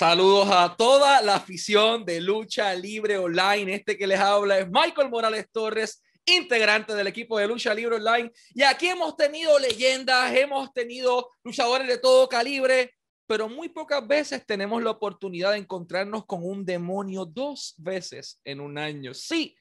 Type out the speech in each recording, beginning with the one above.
Saludos a toda la afición de lucha libre online. Este que les habla es Michael Morales Torres, integrante del equipo de lucha libre online. Y aquí hemos tenido leyendas, hemos tenido luchadores de todo calibre, pero muy pocas veces tenemos la oportunidad de encontrarnos con un demonio dos veces en un año. Sí,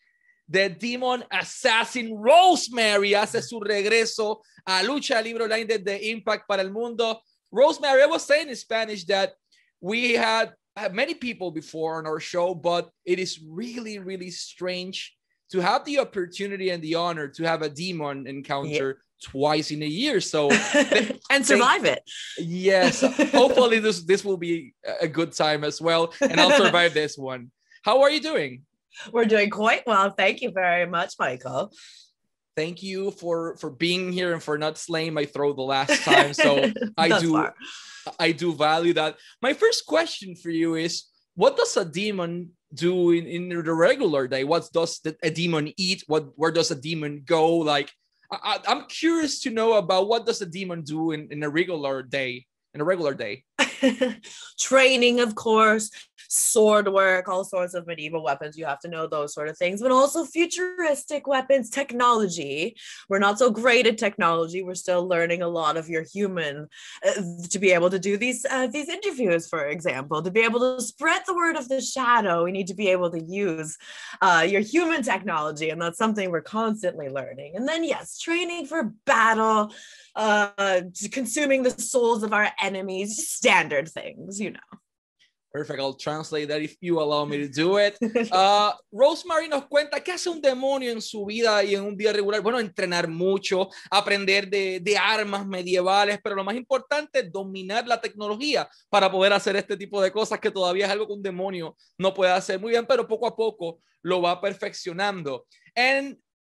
The Demon Assassin Rosemary hace su regreso a lucha libre online desde Impact para el mundo. Rosemary, I was saying in Spanish that we had, had many people before on our show, but it is really, really strange to have the opportunity and the honor to have a demon encounter yeah. twice in a year. So and survive it. Yes. Hopefully this this will be a good time as well. And I'll survive this one. How are you doing? We're doing quite well. Thank you very much, Michael. Thank you for for being here and for not slaying my throat the last time. So I do far. I do value that. My first question for you is what does a demon do in, in the regular day? What does the, a demon eat? What where does a demon go? Like I, am curious to know about what does a demon do in, in a regular day, in a regular day. Training, of course, sword work, all sorts of medieval weapons. You have to know those sort of things, but also futuristic weapons, technology. We're not so great at technology. We're still learning a lot of your human uh, to be able to do these uh, these interviews, for example, to be able to spread the word of the shadow. We need to be able to use uh, your human technology, and that's something we're constantly learning. And then yes, training for battle, uh, consuming the souls of our enemies, standard things, you know. Perfect, I'll translate that if you allow me to do it. Uh, Rosemary nos cuenta qué hace un demonio en su vida y en un día regular. Bueno, entrenar mucho, aprender de, de armas medievales, pero lo más importante es dominar la tecnología para poder hacer este tipo de cosas que todavía es algo que un demonio no puede hacer muy bien, pero poco a poco lo va perfeccionando. And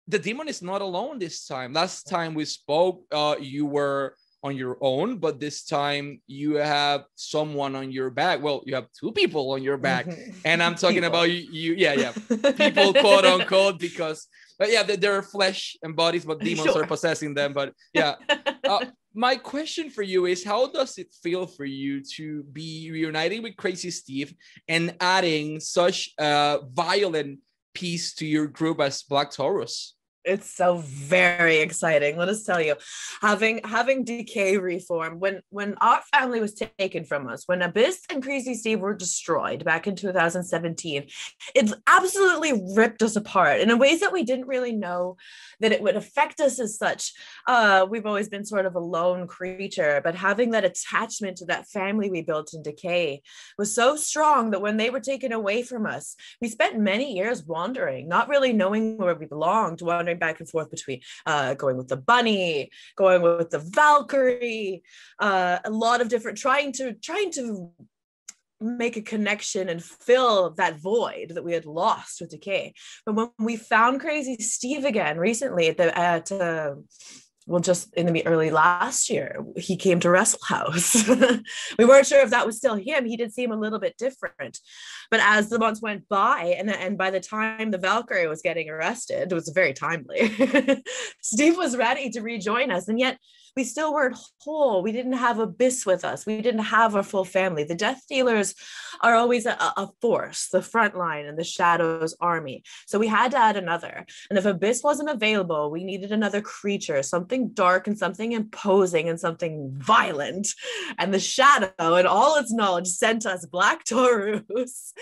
the demon is not alone this time. Last time we spoke, uh, you were on your own, but this time you have someone on your back. Well, you have two people on your back, mm-hmm. and I'm talking people. about you, you. Yeah, yeah, people, quote unquote, because but yeah, they're flesh and bodies, but demons sure. are possessing them. But yeah, uh, my question for you is: How does it feel for you to be reuniting with Crazy Steve and adding such a violent piece to your group as Black Taurus? It's so very exciting let us tell you. Having having decay reform when when our family was taken from us when abyss and crazy steve were destroyed back in 2017 it absolutely ripped us apart in ways that we didn't really know that it would affect us as such. Uh, we've always been sort of a lone creature but having that attachment to that family we built in decay was so strong that when they were taken away from us we spent many years wandering not really knowing where we belonged back and forth between uh, going with the bunny, going with the Valkyrie, uh, a lot of different trying to trying to make a connection and fill that void that we had lost with decay. But when we found Crazy Steve again recently at the at uh, well, just in the early last year, he came to Wrestle House. we weren't sure if that was still him. He did seem a little bit different. But as the months went by, and, and by the time the Valkyrie was getting arrested, it was very timely. Steve was ready to rejoin us. And yet we still weren't whole. We didn't have Abyss with us. We didn't have our full family. The Death Dealers are always a, a force, the front line and the Shadows army. So we had to add another. And if Abyss wasn't available, we needed another creature, something dark and something imposing and something violent. And the Shadow, and all its knowledge, sent us Black Taurus.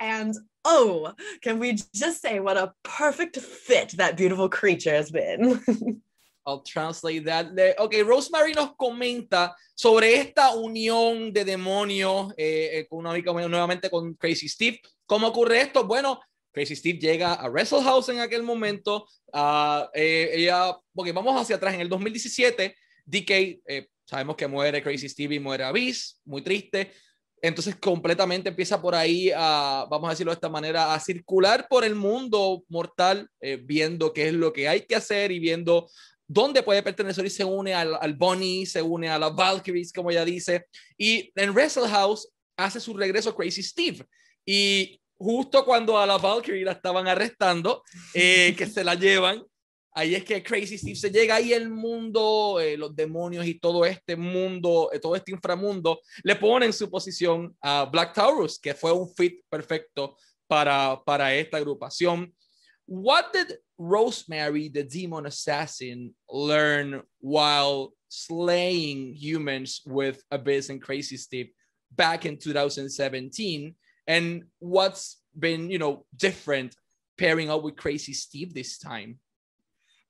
And oh, can we just say what a perfect fit that beautiful creature has been? I'll translate that. Ok, Rosemary nos comenta sobre esta unión de demonios eh, eh, nuevamente con Crazy Steve. ¿Cómo ocurre esto? Bueno, Crazy Steve llega a Wrestle House en aquel momento. Uh, ella, porque vamos hacia atrás, en el 2017, DK, sabemos que muere Crazy Steve y muere Abyss, muy triste. Entonces completamente empieza por ahí a, vamos a decirlo de esta manera, a circular por el mundo mortal, viendo qué es lo que hay que hacer y viendo dónde puede pertenecer y se une al, al Bunny, se une a las Valkyries, como ella dice. Y en Wrestle House hace su regreso Crazy Steve. Y justo cuando a la Valkyrie la estaban arrestando, eh, que se la llevan, Ahí es que Crazy Steve se llega y el mundo, eh, los demonios y todo este mundo, eh, todo este inframundo, le pone en su posición a Black Taurus, que fue un fit perfecto para, para esta agrupación. What did Rosemary, the demon assassin, learn while slaying humans with Abyss and Crazy Steve back in 2017? And what's been, you know, different pairing up with Crazy Steve this time?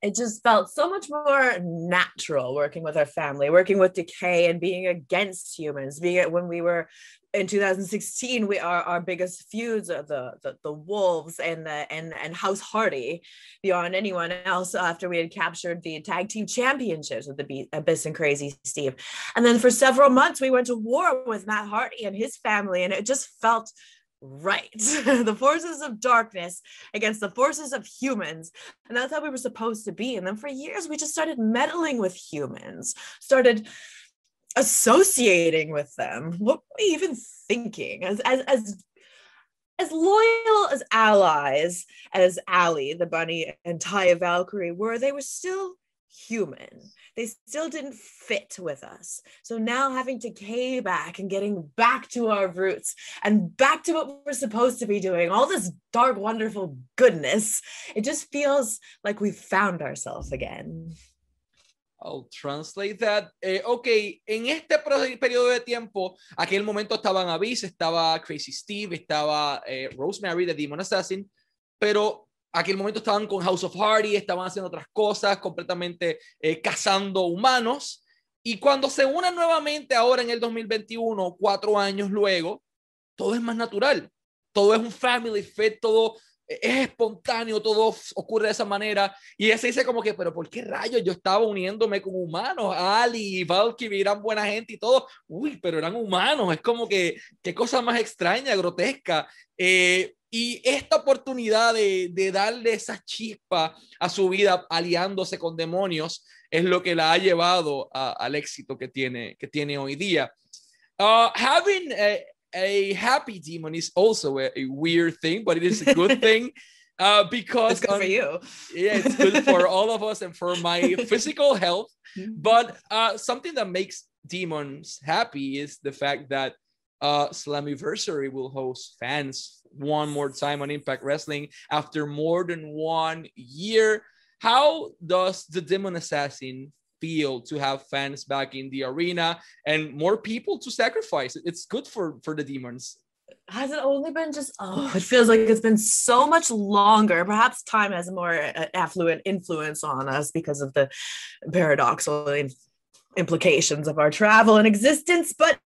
It just felt so much more natural working with our family, working with decay and being against humans. Being when we were in 2016, we are our biggest feuds are the, the the wolves and the and and House Hardy beyond anyone else after we had captured the tag team championships with the Abyss and Crazy Steve. And then for several months we went to war with Matt Hardy and his family, and it just felt right. The forces of darkness against the forces of humans. And that's how we were supposed to be. And then for years we just started meddling with humans started associating with them. What were we even thinking? As as as as loyal as allies as Allie, the bunny, and Taya Valkyrie were, they were still human. They still didn't fit with us. So now having Decay back and getting back to our roots and back to what we're supposed to be doing, all this dark, wonderful goodness, it just feels like we've found ourselves again. I'll translate that. Eh, ok, en este periodo de tiempo, aquel momento estaban Abyss, estaba Crazy Steve, estaba eh, Rosemary, the Demon Assassin, pero aquel momento estaban con House of Hardy, estaban haciendo otras cosas, completamente eh, cazando humanos. Y cuando se unan nuevamente ahora en el 2021, cuatro años luego, todo es más natural. Todo es un family fit, todo es espontáneo, todo ocurre de esa manera. Y ella se dice como que, pero ¿por qué rayos yo estaba uniéndome con humanos? Ali y Valkyrie eran buena gente y todo. Uy, pero eran humanos. Es como que, qué cosa más extraña, grotesca. Eh, y esta oportunidad de, de, darle esa chispa a su vida aliándose con demonios es lo que la ha llevado a, al éxito que tiene, que tiene hoy día. Uh, having a, a, happy demon is also a, a, weird thing, but it is a good thing. Uh, because it's good for you. Yeah, it's good for all of us and for my physical health. Mm-hmm. But uh, something that makes demons happy is the fact that uh, Slammiversary will host fans one more time on Impact Wrestling after more than one year. How does the Demon Assassin feel to have fans back in the arena and more people to sacrifice? It's good for for the demons. Has it only been just? Oh, it feels like it's been so much longer. Perhaps time has more uh, affluent influence on us because of the paradoxical implications of our travel and existence. But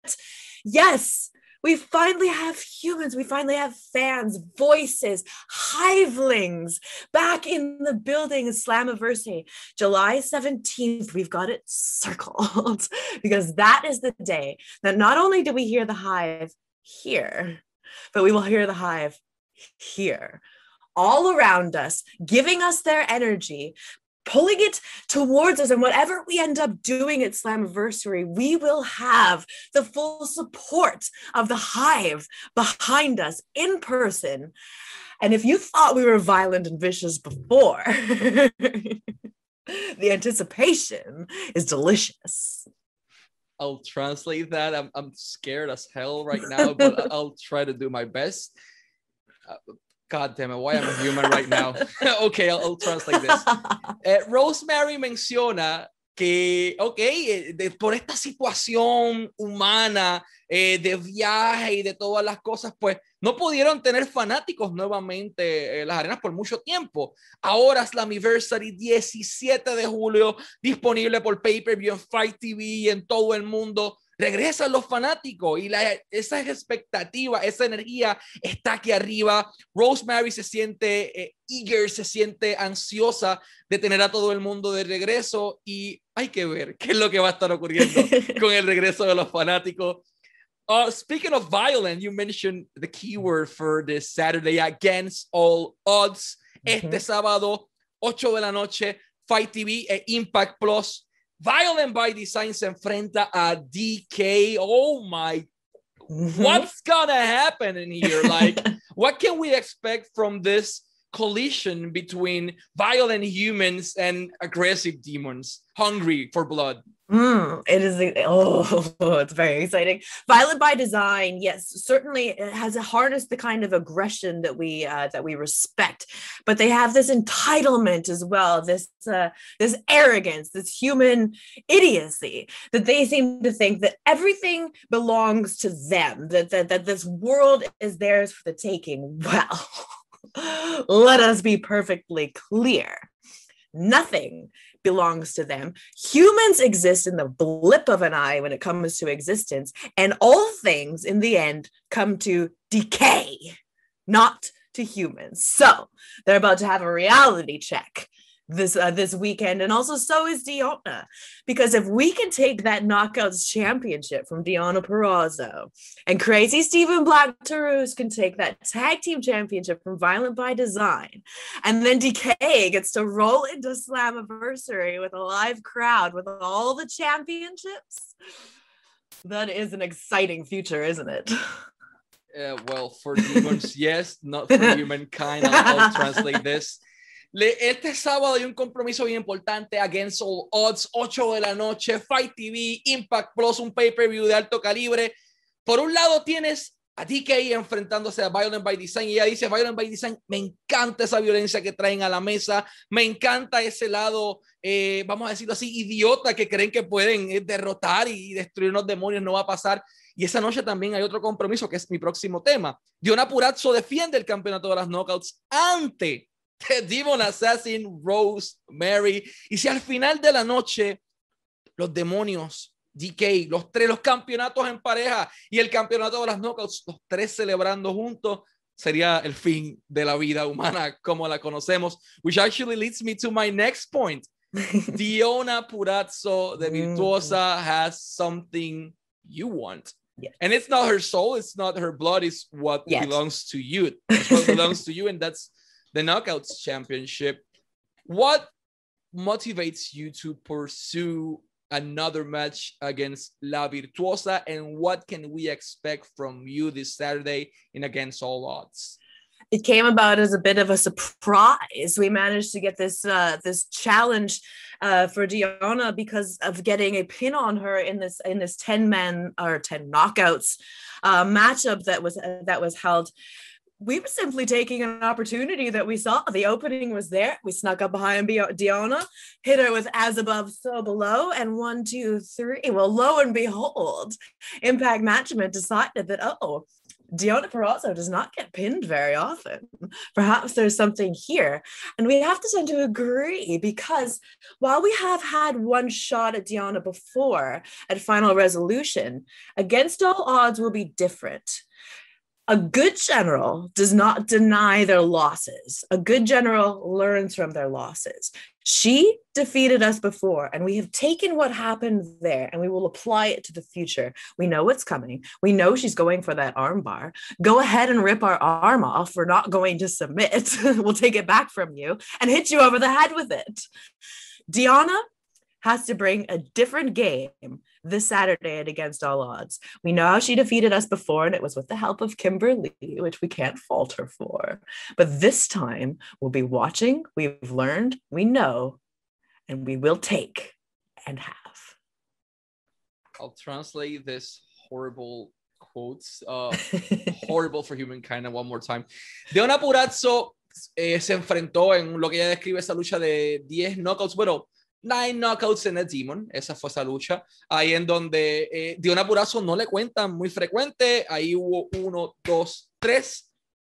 yes, we finally have humans, we finally have fans, voices, hivelings back in the building, Slammiversary. July 17th, we've got it circled because that is the day that not only do we hear the hive here, but we will hear the hive here all around us, giving us their energy, pulling it towards us. And whatever we end up doing at Slammiversary, we will have the full support of the hive behind us in person. And if you thought we were violent and vicious before, the anticipation is delicious. I'll translate that. I'm, I'm scared as hell right now, but I'll try to do my best. Uh, God damn it, why am I human right now? okay, I'll, I'll, translate this. Eh, Rosemary menciona que, ok, eh, de, por esta situación humana eh, de viaje y de todas las cosas, pues no pudieron tener fanáticos nuevamente en las arenas por mucho tiempo. Ahora es la Anniversary 17 de julio, disponible por pay-per-view en Fight TV y en todo el mundo regresan los fanáticos y la, esa expectativa, esa energía está aquí arriba. Rosemary se siente eh, eager, se siente ansiosa de tener a todo el mundo de regreso y hay que ver qué es lo que va a estar ocurriendo con el regreso de los fanáticos. Uh, speaking of violent, you mentioned the keyword for this Saturday against all odds. Este sábado, 8 de la noche, Fight TV e Impact Plus Violent by Design se enfrenta a DK. Oh my, mm-hmm. what's gonna happen in here? Like, what can we expect from this collision between violent humans and aggressive demons hungry for blood. Mm, it is oh, it's very exciting. Violent by design, yes, certainly it has harnessed the kind of aggression that we uh, that we respect, but they have this entitlement as well, this uh, this arrogance, this human idiocy that they seem to think that everything belongs to them, that that, that this world is theirs for the taking. Well, let us be perfectly clear. Nothing belongs to them. Humans exist in the blip of an eye when it comes to existence, and all things in the end come to decay, not to humans. So they're about to have a reality check this uh, this weekend, and also so is Deonna, because if we can take that knockouts championship from Deonna Purrazzo, and Crazy Steve and Black Taurus can take that tag team championship from Violent by Design, and then Decay gets to roll into Slammiversary with a live crowd with all the championships. That is an exciting future, isn't it? Uh, well, for demons, yes, not for humankind. I'll, I'll translate this. Este sábado hay un compromiso bien importante Against All Odds, 8 de la noche, Fight TV, Impact Plus, un pay-per-view de alto calibre. Por un lado tienes a DK enfrentándose a Violent by Design y ella dice, Violent by Design, me encanta esa violencia que traen a la mesa, me encanta ese lado, eh, vamos a decirlo así, idiota que creen que pueden eh, derrotar y destruir unos demonios, no va a pasar. Y esa noche también hay otro compromiso que es mi próximo tema. Diona Purazzo defiende el campeonato de las knockouts ante The Demon Assassin, Rose, Mary. Y si al final de la noche los demonios, DK, los tres, los campeonatos en pareja y el campeonato de las knockouts, los tres celebrando juntos, sería el fin de la vida humana como la conocemos. Which actually leads me to my next point. Diona Purazzo de mm. Virtuosa has something you want. And it's not her soul, it's not her blood, it's what yes. belongs to you. It's what belongs to you, and that's the Knockouts Championship. What motivates you to pursue another match against La Virtuosa, and what can we expect from you this Saturday in Against All Odds? It came about as a bit of a surprise. We managed to get this uh, this challenge uh, for Deonna because of getting a pin on her in this in this ten man or ten knockouts uh, matchup that was uh, that was held we were simply taking an opportunity that we saw. The opening was there. We snuck up behind Deonna, hit her with as above, so below, and one, two, three. Well, lo and behold, Impact Management decided that, oh, Deonna Purrazzo does not get pinned very often. Perhaps there's something here. And we have to tend to agree because while we have had one shot at Deonna before at Final Resolution, against all odds will be different a good general does not deny their losses. A good general learns from their losses. She defeated us before, and we have taken what happened there and we will apply it to the future. We know what's coming. We know she's going for that armbar. Go ahead and rip our arm off. We're not going to submit. we'll take it back from you and hit you over the head with it. Deonna has to bring a different game this Saturday and Against All Odds. We know how she defeated us before, and it was with the help of Kimber Lee, which we can't fault her for. But this time, we'll be watching, we've learned, we know, and we will take and have. I'll translate this horrible quotes, uh, horrible for humankind, one more time. Deonna Purrazzo eh, se enfrentó en lo que ella describe esa lucha de 10 knockouts. Bueno, Nine Knockouts en a Demon, esa fue esa lucha, ahí en donde eh, Diona Purazo no le cuentan muy frecuente, ahí hubo uno, dos, tres,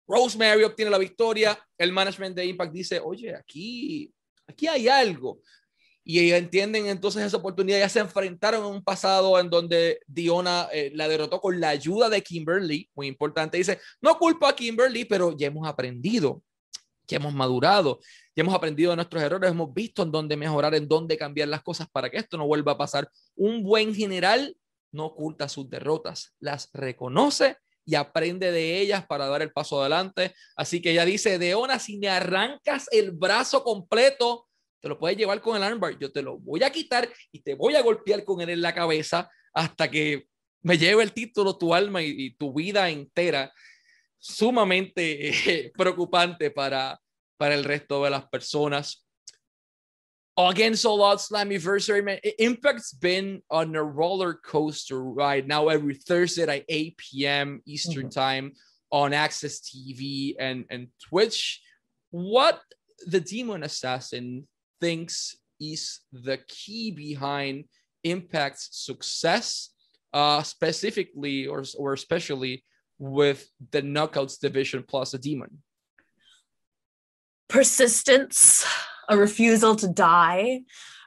Rosemary obtiene la victoria, el management de Impact dice, oye, aquí, aquí hay algo, y entienden entonces esa oportunidad, ya se enfrentaron en un pasado en donde Diona eh, la derrotó con la ayuda de Kimberly, muy importante, dice, no culpa a Kimberly, pero ya hemos aprendido, ya hemos madurado, ya hemos aprendido de nuestros errores, hemos visto en dónde mejorar, en dónde cambiar las cosas para que esto no vuelva a pasar. Un buen general no oculta sus derrotas, las reconoce y aprende de ellas para dar el paso adelante. Así que ella dice, Deona, si me arrancas el brazo completo, te lo puedes llevar con el armbar, yo te lo voy a quitar y te voy a golpear con él en la cabeza hasta que me lleve el título, tu alma y, tu vida entera. Sumamente preocupante para, para el resto de las personas. Against All odds, Slammiversary, man, Impact's been on a roller coaster ride now every Thursday at 8 p.m. Eastern mm-hmm. Time on AXS TV and, and Twitch. What the Demon Assassin thinks is the key behind Impact's success, uh, specifically or, or especially with the Knockouts division plus a Demon? Persistence a refusal to die,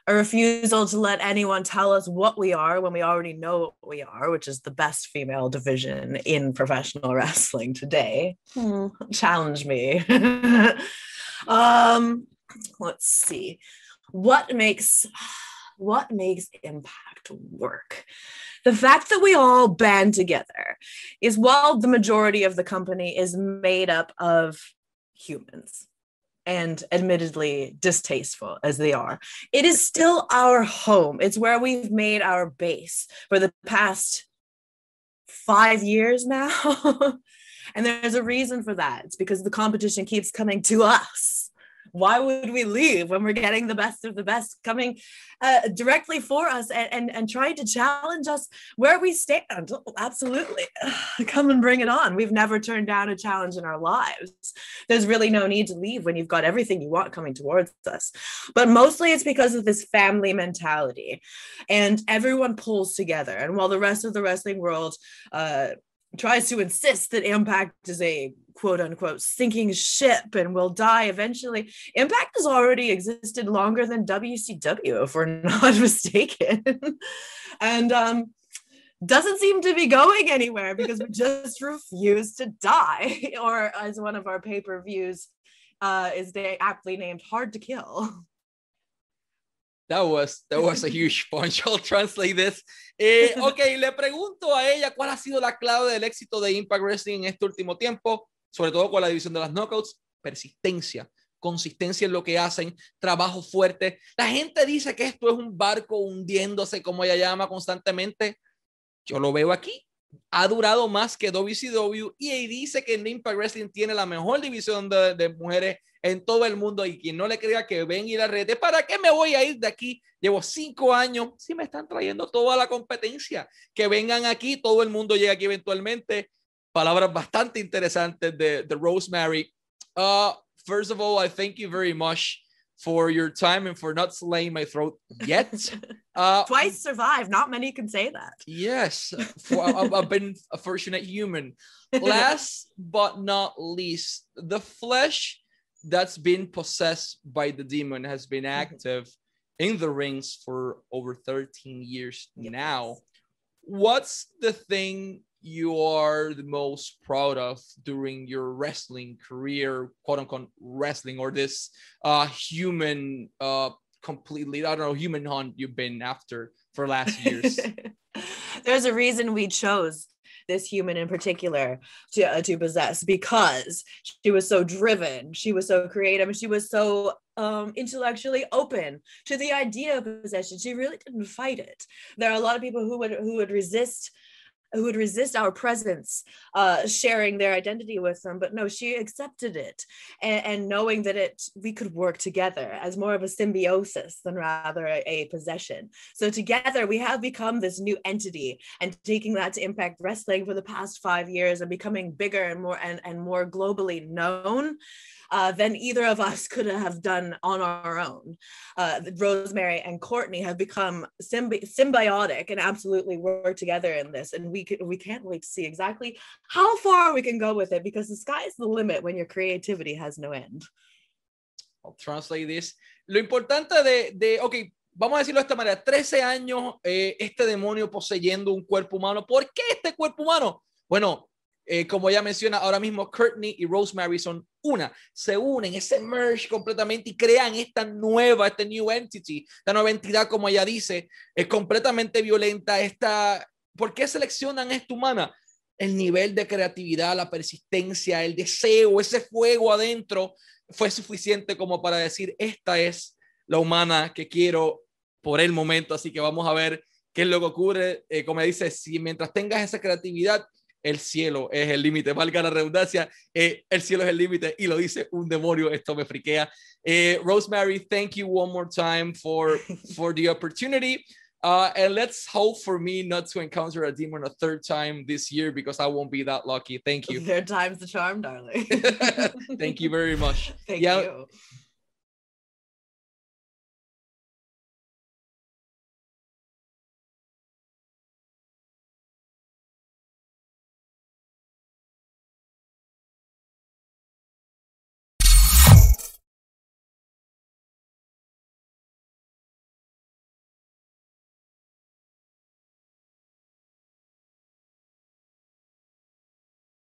a refusal to let anyone tell us what we are when we already know what we are, which is the best female division in professional wrestling today. Hmm. Challenge me. um, let's see. What makes what makes impact work? The fact that we all band together is while the majority of the company is made up of humans and admittedly distasteful as they are, it is still our home. It's where we've made our base for the past five years now. and there's a reason for that. It's because the competition keeps coming to us why would we leave when we're getting the best of the best coming uh, directly for us and, and, and trying to challenge us where we stand? Absolutely. Come and bring it on. We've never turned down a challenge in our lives. There's really no need to leave when you've got everything you want coming towards us. But mostly it's because of this family mentality and everyone pulls together. And while the rest of the wrestling world, uh, tries to insist that Impact is a quote unquote sinking ship and will die eventually. Impact has already existed longer than WCW, if we're not mistaken. and um, doesn't seem to be going anywhere because we just refuse to die. or as one of our pay-per-views uh, is they aptly named Hard to Kill. That was, that was a huge punch. I'll translate this. Eh, ok, le pregunto a ella cuál ha sido la clave del éxito de Impact Wrestling en este último tiempo, sobre todo con la división de las knockouts. Persistencia, consistencia en lo que hacen, trabajo fuerte. La gente dice que esto es un barco hundiéndose, como ella llama constantemente. Yo lo veo aquí. Ha durado más que WCW y dice que Impact Wrestling tiene la mejor división de, mujeres en todo el mundo y quien no le crea que ven y la red, ¿para qué me voy a ir de aquí? Llevo cinco años, si me están trayendo toda la competencia, que vengan aquí, todo el mundo llega aquí eventualmente. Palabras bastante interesantes de, de Rosemary. Uh, first of all, I thank you very much for your time and for not slaying my throat yet. Uh, Twice survived. Not many can say that. Yes, for, I've, been a fortunate human. Last but not least, the flesh that's been possessed by the demon has been mm-hmm. active in the rings for over 13 years now. What's the thing you are the most proud of during your wrestling career, quote unquote wrestling, or this uh, human, uh, completely, I don't know, human hunt you've been after for last years? There's a reason we chose this human in particular to, uh, to possess because she was so driven she was so creative she was so um, intellectually open to the idea of possession she really didn't fight it there are a lot of people who would who would resist who would resist our presence uh, sharing their identity with them. But no she accepted it and, and, knowing that it we could work together as more of a symbiosis than rather a, a, possession. So together we have become this new entity and taking that to impact wrestling for the past five years and becoming bigger and more and, and more globally known uh, than either of us could have done on our own. Uh, Rosemary and Courtney have become symbi- symbiotic and absolutely work together in this, and we we can't wait to see exactly how far we can go with it because the sky's the limit when your creativity has no end. I'll translate this. Lo importante de, de ok, vamos a decirlo de esta manera, 13 años eh, este demonio poseyendo un cuerpo humano. ¿Por qué este cuerpo humano? Bueno, eh, como ya menciona, ahora mismo Courtney y Rosemary son una, se unen, ese merge completamente y crean esta nueva, este new entity, esta nueva entidad, como ella dice, es completamente violenta. Esta, ¿Por qué seleccionan esta humana? El nivel de creatividad, la persistencia, el deseo, ese fuego adentro fue suficiente como para decir, esta es la humana que quiero por el momento, así que vamos a ver qué es lo que ocurre. Eh, como dice, si mientras tengas esa creatividad, el cielo es el límite, valga la redundancia, eh, el cielo es el límite y lo dice un demonio, esto me friquea. Eh, Rosemary, thank you one more time for, for the opportunity. Uh, and let's hope for me not to encounter a demon a third time this year because I won't be that lucky. Thank you. Third time's the charm, darling. Thank you very much. Thank Yeah. you.